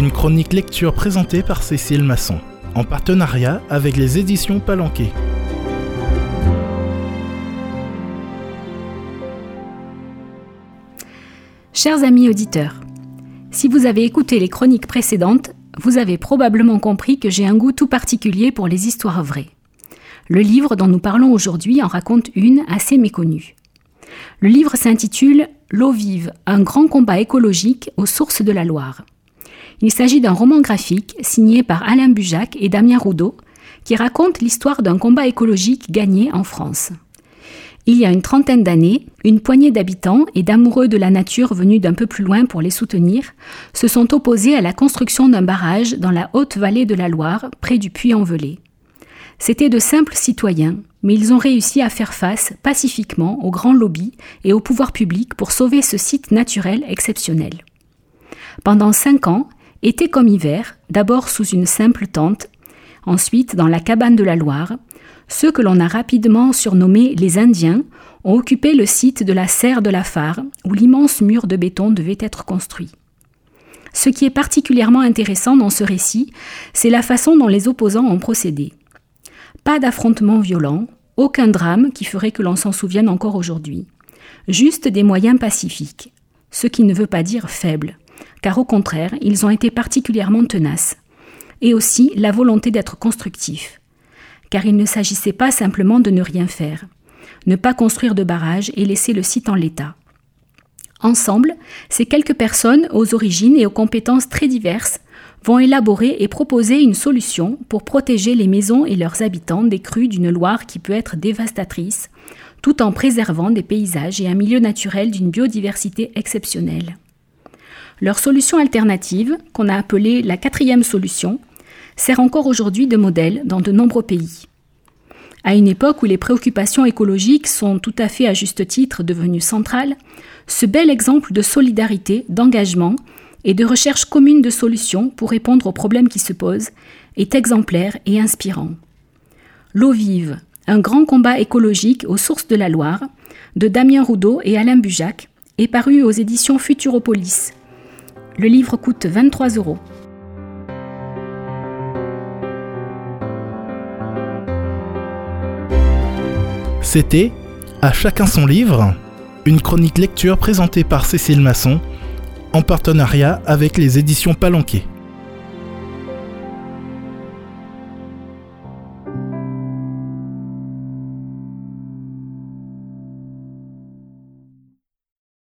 une chronique lecture présentée par Cécile Masson, en partenariat avec les éditions Palanquet. Chers amis auditeurs, si vous avez écouté les chroniques précédentes, vous avez probablement compris que j'ai un goût tout particulier pour les histoires vraies. Le livre dont nous parlons aujourd'hui en raconte une assez méconnue. Le livre s'intitule L'eau vive, un grand combat écologique aux sources de la Loire. Il s'agit d'un roman graphique signé par Alain Bujac et Damien Roudot qui raconte l'histoire d'un combat écologique gagné en France. Il y a une trentaine d'années, une poignée d'habitants et d'amoureux de la nature venus d'un peu plus loin pour les soutenir se sont opposés à la construction d'un barrage dans la haute vallée de la Loire, près du Puy-en-Velay. C'étaient de simples citoyens, mais ils ont réussi à faire face pacifiquement aux grands lobbies et au pouvoir public pour sauver ce site naturel exceptionnel. Pendant cinq ans, été comme hiver, d'abord sous une simple tente, ensuite dans la cabane de la Loire, ceux que l'on a rapidement surnommés les Indiens ont occupé le site de la serre de la Phare, où l'immense mur de béton devait être construit. Ce qui est particulièrement intéressant dans ce récit, c'est la façon dont les opposants ont procédé. Pas d'affrontement violent, aucun drame qui ferait que l'on s'en souvienne encore aujourd'hui. Juste des moyens pacifiques, ce qui ne veut pas dire faibles, car au contraire, ils ont été particulièrement tenaces. Et aussi la volonté d'être constructifs, car il ne s'agissait pas simplement de ne rien faire, ne pas construire de barrage et laisser le site en l'état. Ensemble, ces quelques personnes aux origines et aux compétences très diverses vont élaborer et proposer une solution pour protéger les maisons et leurs habitants des crues d'une Loire qui peut être dévastatrice, tout en préservant des paysages et un milieu naturel d'une biodiversité exceptionnelle. Leur solution alternative, qu'on a appelée la quatrième solution, sert encore aujourd'hui de modèle dans de nombreux pays. À une époque où les préoccupations écologiques sont tout à fait à juste titre devenues centrales, ce bel exemple de solidarité, d'engagement et de recherche commune de solutions pour répondre aux problèmes qui se posent est exemplaire et inspirant. L'eau vive, un grand combat écologique aux sources de la Loire, de Damien Roudot et Alain Bujac, est paru aux éditions Futuropolis. Le livre coûte 23 euros. C'était À chacun son livre, une chronique lecture présentée par Cécile Masson en partenariat avec les éditions Palanquet.